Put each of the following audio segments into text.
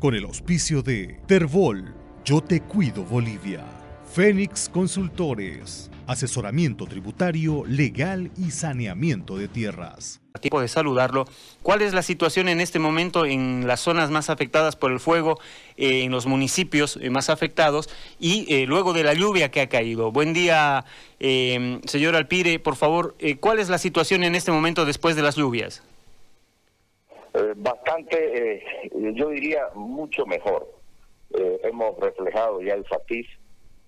con el auspicio de Terbol, Yo Te Cuido Bolivia, Fénix Consultores, asesoramiento tributario, legal y saneamiento de tierras. Tiempo de saludarlo. ¿Cuál es la situación en este momento en las zonas más afectadas por el fuego, eh, en los municipios eh, más afectados y eh, luego de la lluvia que ha caído? Buen día, señor Alpire. Por favor, ¿cuál es la situación en este momento después de las lluvias? Eh, eh, yo diría mucho mejor. Eh, hemos reflejado ya el FATIS,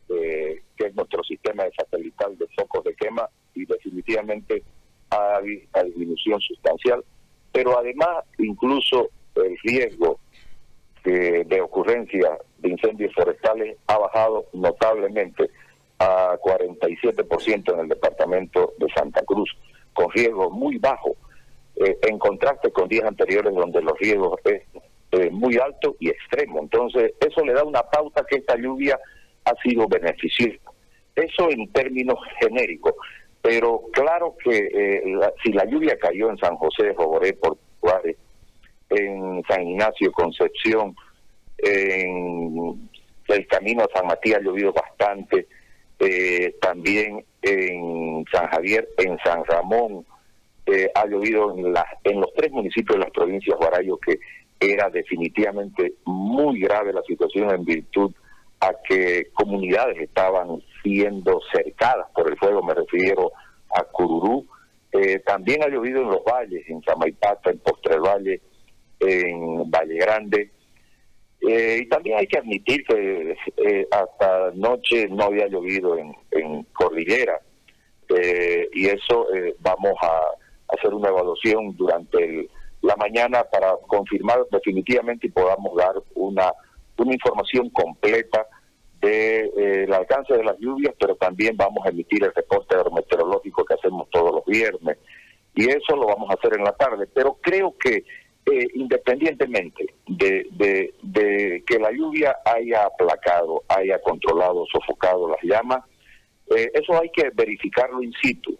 que es nuestro sistema de satelital de focos de quema, y definitivamente ha habido disminución sustancial, pero además incluso el riesgo de ocurrencia de incendios forestales ha bajado notablemente a 47% en el departamento de Santa Cruz, con riesgo muy bajo eh, en contraste con días anteriores donde los riesgos es eh, muy alto y extremo. Entonces, eso le da una pauta que esta lluvia ha sido beneficiosa. Eso en términos genéricos. Pero claro que eh, si la lluvia cayó en San José de Joboré, por en San Ignacio, Concepción, en el camino a San Matías ha llovido bastante, también en San Javier, en San Ramón, eh, ha llovido en, en los tres municipios de las provincias Guarayo que era definitivamente muy grave la situación en virtud a que comunidades estaban siendo cercadas por el fuego, me refiero a Cururú. Eh, también ha llovido en los valles, en Samaipata, en Postre Valle, en Valle Grande. Eh, y también hay que admitir que hasta anoche no había llovido en, en Cordillera. y eso vamos a hacer una evaluación durante la mañana para confirmar definitivamente y podamos dar una, una información completa del de, eh, alcance de las lluvias, pero también vamos a emitir el reporte meteorológico que hacemos todos los viernes. Y eso lo vamos a hacer en la tarde. Pero creo que eh, independientemente de, de, de, que la lluvia haya aplacado, haya controlado, sofocado las llamas, eh, eso hay que verificarlo in situ.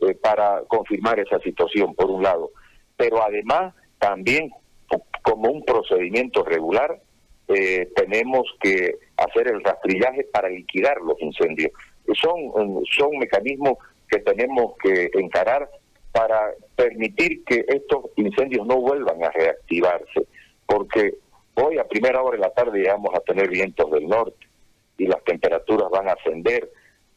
Eh, para confirmar esa situación, por un lado. Pero además, también como un procedimiento regular, eh, tenemos que hacer el rastrillaje para liquidar los incendios. Son, son mecanismos que tenemos que encarar para permitir que estos incendios no vuelvan a reactivarse, porque hoy a primera hora de la tarde vamos a tener vientos del norte y las temperaturas van a ascender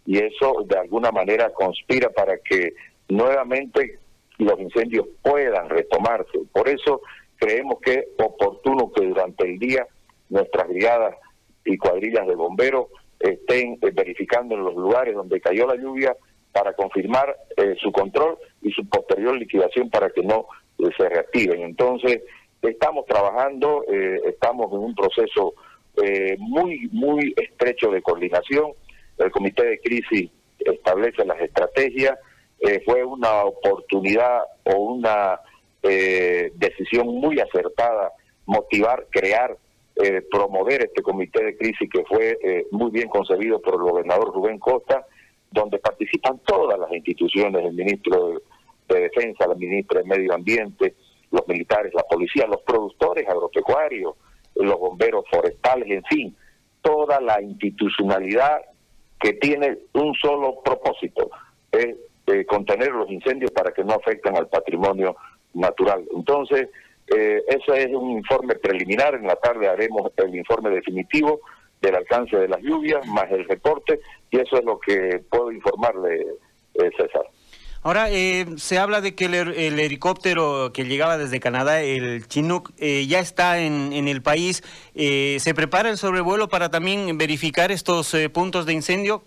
y eso de alguna manera conspira para que nuevamente los incendios puedan retomarse. Por eso creemos que es oportuno que durante el día nuestras brigadas y cuadrillas de bomberos estén eh, verificando en los lugares donde cayó la lluvia para confirmar eh, su control y su posterior liquidación para que no eh, se reactiven. Entonces, estamos trabajando, estamos en un proceso muy, muy estrecho de coordinación el comité de crisis establece las estrategias, eh, fue una oportunidad o una eh, decisión muy acertada motivar, crear, eh, promover este comité de crisis que fue muy bien concebido por el gobernador Rubén Costa, donde participan todas las instituciones, el ministro de, de Defensa, la ministra de Medio Ambiente, los militares, la policía, los productores agropecuarios, los bomberos forestales, en fin, toda la institucionalidad que tiene un solo propósito, es eh, contener los incendios para que no afecten al patrimonio natural. Entonces, eh, ese es un informe preliminar, en la tarde haremos el informe definitivo del alcance de las lluvias, más el reporte, y eso es lo que puedo informarle, eh, César. Ahora, eh, se habla de que el, helicóptero que llegaba desde Canadá, el Chinook, eh, ya está en, el país. Eh, ¿Se prepara el sobrevuelo para también verificar estos puntos de incendio?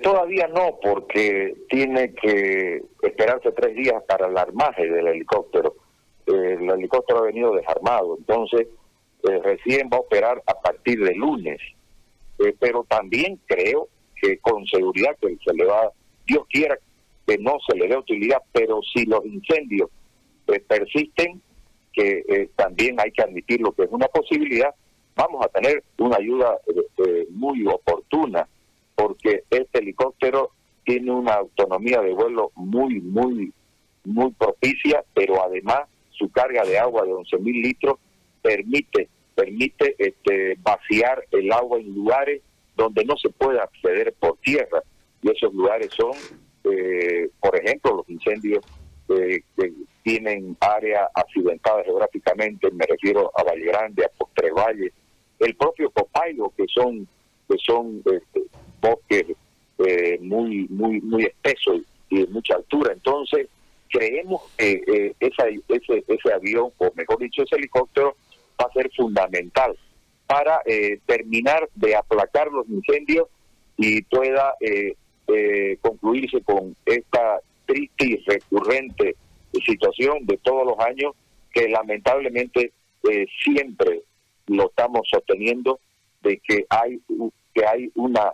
todavía no, porque tiene que esperarse tres días para el armaje del helicóptero. el helicóptero ha venido desarmado, entonces recién va a operar a partir de lunes. pero también creo que con seguridad que se le va Dios quiera que no se le dé utilidad, pero si los incendios eh, persisten, que eh, también hay que admitir lo que es una posibilidad, vamos a tener una ayuda eh, muy oportuna, porque este helicóptero tiene una autonomía de vuelo muy, muy, muy propicia, pero además su carga de agua de 11.000 litros permite permite este, vaciar el agua en lugares donde no se puede acceder por tierra. Y esos lugares son, eh, por ejemplo, los incendios eh, que tienen áreas accidentadas geográficamente, me refiero a Valle Grande, a Postre Valle, el propio Copaigo, que son que son este, bosques eh, muy muy muy espesos y de mucha altura. Entonces, creemos que eh, esa, ese, ese avión, o mejor dicho, ese helicóptero, va a ser fundamental para eh, terminar de aplacar los incendios y pueda eh, eh, concluirse con esta triste y recurrente situación de todos los años que lamentablemente siempre lo estamos sosteniendo de que hay que hay una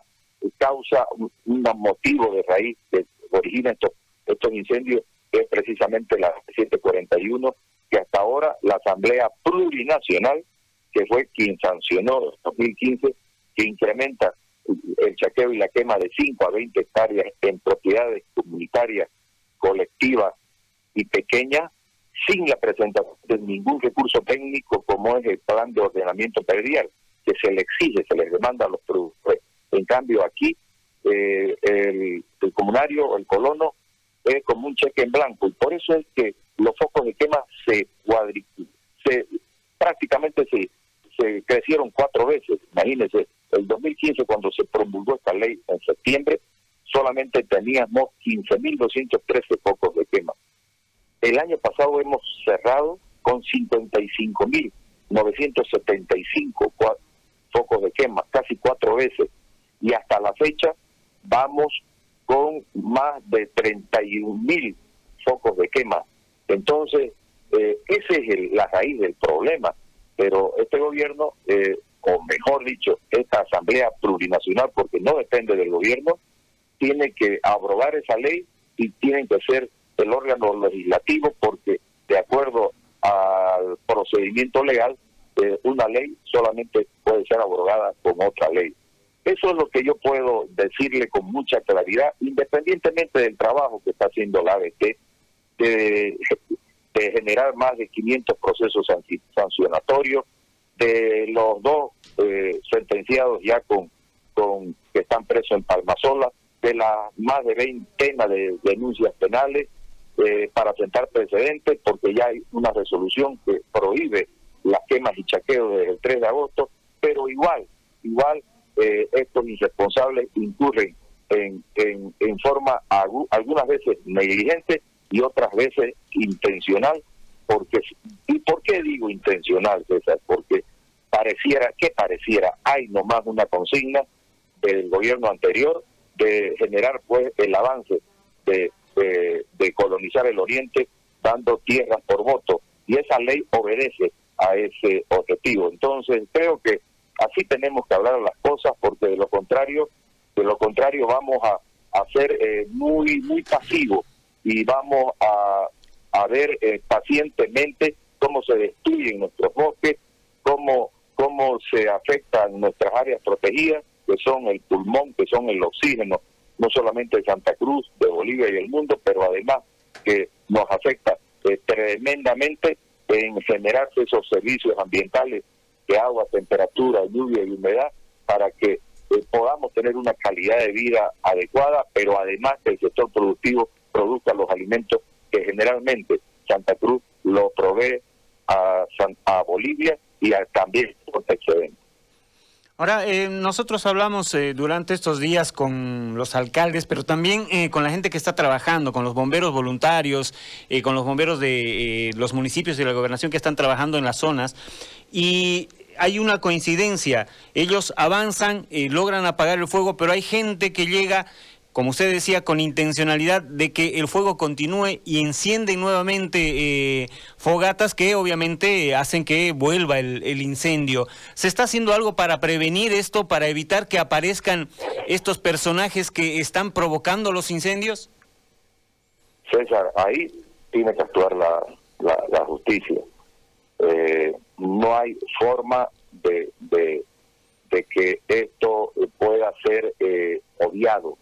causa, un, motivo de raíz que origina estos, estos incendios, que es precisamente la 741, que hasta ahora la Asamblea Plurinacional que fue quien sancionó en 2015, que incrementa el chaqueo y la quema de 5 a 20 hectáreas en propiedades comunitarias, colectivas y pequeñas, sin la presentación de ningún recurso técnico como es el plan de ordenamiento predial, que se le exige, se le demanda a los productores. En cambio, aquí eh, el, el comunario, el colono, es como un cheque en blanco, y por eso es que los focos de quema se cuadriculan, se prácticamente se se crecieron cuatro veces. Imagínense, el 2015 cuando se promulgó esta ley en septiembre, solamente teníamos 15.213 focos de quema. El año pasado hemos cerrado con 55.975 focos de quema, casi cuatro veces. Y hasta la fecha vamos con más de 31.000 focos de quema. Entonces, eh, esa es la raíz del problema pero este gobierno, eh, o mejor dicho, esta asamblea plurinacional, porque no depende del gobierno, tiene que aprobar esa ley y tiene que ser el órgano legislativo porque de acuerdo al procedimiento legal, eh, una ley solamente puede ser abrogada con otra ley. Eso es lo que yo puedo decirle con mucha claridad, independientemente del trabajo que está haciendo la ABT, de de generar más de 500 procesos sancionatorios, de los dos eh, sentenciados ya con, con que están presos en Palmasola, de las más de veintena de denuncias penales eh, para sentar precedentes, porque ya hay una resolución que prohíbe las quemas y chaqueos desde el 3 de agosto, pero igual, igual eh, estos irresponsables incurren en, en, en forma algunas veces negligente y otras veces intencional, porque ¿y por qué digo intencional, César? Porque pareciera, que pareciera, hay nomás una consigna del gobierno anterior de generar pues el avance de, de, colonizar el oriente dando tierras por voto y esa ley obedece a ese objetivo. Entonces creo que así tenemos que hablar las cosas porque de lo contrario, de lo contrario vamos a, a ser eh, muy muy pasivos y vamos a, a ver eh, pacientemente cómo se destruyen nuestros bosques, cómo, cómo se afectan nuestras áreas protegidas, que son el pulmón, que son el oxígeno, no solamente de Santa Cruz, de Bolivia y del mundo, pero además que nos afecta eh, tremendamente en generarse esos servicios ambientales de agua, temperatura, lluvia y humedad para que eh, podamos tener una calidad de vida adecuada, pero además que el sector productivo produzca los alimentos que generalmente Santa Cruz lo provee a, a Bolivia y a, también por excedente. Ahora, eh, nosotros hablamos eh, durante estos días con los alcaldes, pero también eh, con la gente que está trabajando, con los bomberos voluntarios, con los bomberos de los municipios y la gobernación que están trabajando en las zonas. Y hay una coincidencia, ellos avanzan, logran apagar el fuego, pero hay gente que llega como usted decía, con intencionalidad de que el fuego continúe y encienden nuevamente eh, fogatas que obviamente hacen que vuelva el, incendio. ¿Se está haciendo algo para prevenir esto, para evitar que aparezcan estos personajes que están provocando los incendios? César, ahí tiene que actuar la, la, justicia. Eh, no hay forma de, que esto pueda ser eh, odiado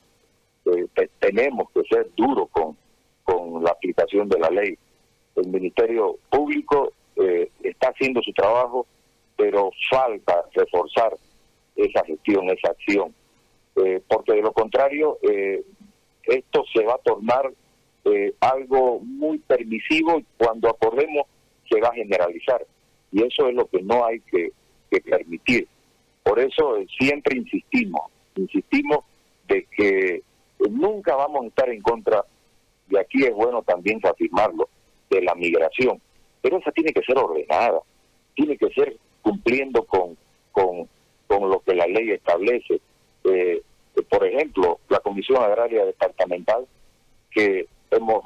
tenemos que ser duros con, con la aplicación de la ley. El Ministerio Público eh, está haciendo su trabajo, pero falta reforzar esa gestión, esa acción, eh, porque de lo contrario eh, esto se va a tornar eh, algo muy permisivo y cuando acordemos se va a generalizar y eso es lo que no hay que, permitir. Por eso siempre insistimos, insistimos de que nunca vamos a estar en contra, y aquí es bueno también afirmarlo, de la migración, pero esa tiene que ser ordenada, tiene que ser cumpliendo con, con, con lo que la ley establece. Eh, por ejemplo, la Comisión Agraria Departamental, que hemos,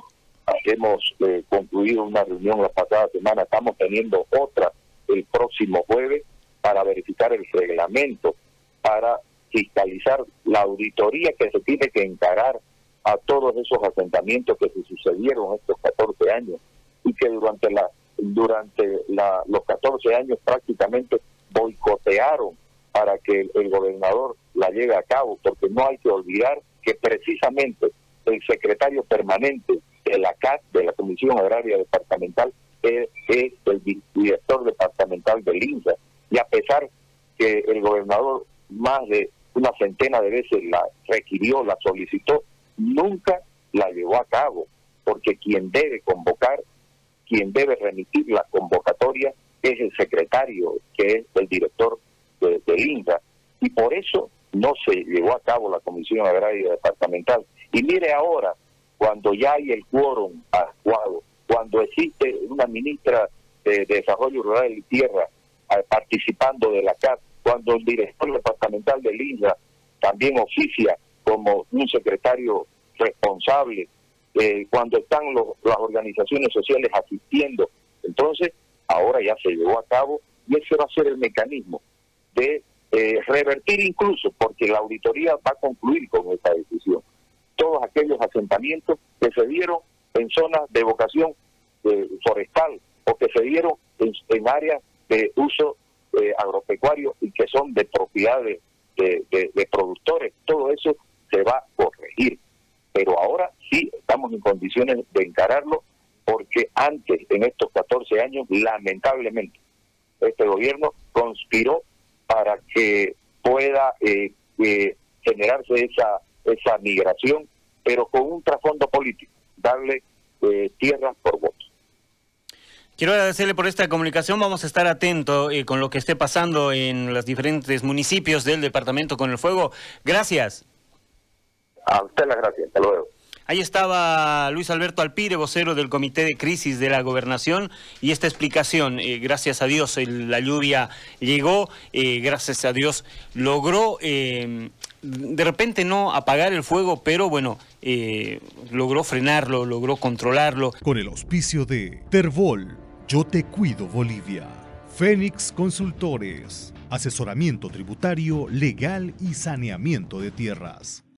hemos eh, concluido una reunión la pasada semana, estamos teniendo otra el próximo jueves para verificar el reglamento, para fiscalizar la auditoría que se tiene que encarar a todos esos asentamientos que se sucedieron estos 14 años y que durante la durante la, los 14 años prácticamente boicotearon para que el, gobernador la lleve a cabo, porque no hay que olvidar que precisamente el secretario permanente de la CAT, de la Comisión Agraria Departamental, es, es el director departamental del INSA. Y a pesar que el gobernador más de una centena de veces la requirió, la solicitó, nunca la llevó a cabo, porque quien debe convocar, quien debe remitir la convocatoria es el secretario, que es el director de INSA. Y por eso no se llevó a cabo la Comisión Agraria Departamental. Y mire ahora, cuando ya hay el quórum adecuado, cuando existe una ministra de Desarrollo Rural y Tierra eh, participando de la CAP, cuando el director departamental del INSA también oficia como un secretario responsable, eh, cuando están las organizaciones sociales asistiendo. Entonces, ahora ya se llevó a cabo y ese va a ser el mecanismo de eh, revertir incluso, porque la auditoría va a concluir con esta decisión, todos aquellos asentamientos que se dieron en zonas de vocación eh, forestal o que se dieron en, áreas de uso eh, agropecuario y que son de propiedad de, productores. Todo eso se va a corregir. Pero ahora sí estamos en condiciones de encararlo porque antes, en estos 14 años, lamentablemente, este gobierno conspiró para que pueda eh, generarse esa, esa migración, pero con un trasfondo político, darle tierras por votos. Quiero agradecerle por esta comunicación. Vamos a estar atentos eh, con lo que esté pasando en los diferentes municipios del departamento con el fuego. Gracias. A usted las gracias. Hasta luego. Ahí estaba Luis Alberto Alpire, vocero del Comité de Crisis de la Gobernación, y esta explicación, eh, gracias a Dios, la lluvia llegó, eh, gracias a Dios logró, de repente no apagar el fuego, pero bueno, logró frenarlo, logró controlarlo. Con el auspicio de Terbol yo te cuido Bolivia. Fénix Consultores. Asesoramiento tributario, legal y saneamiento de tierras.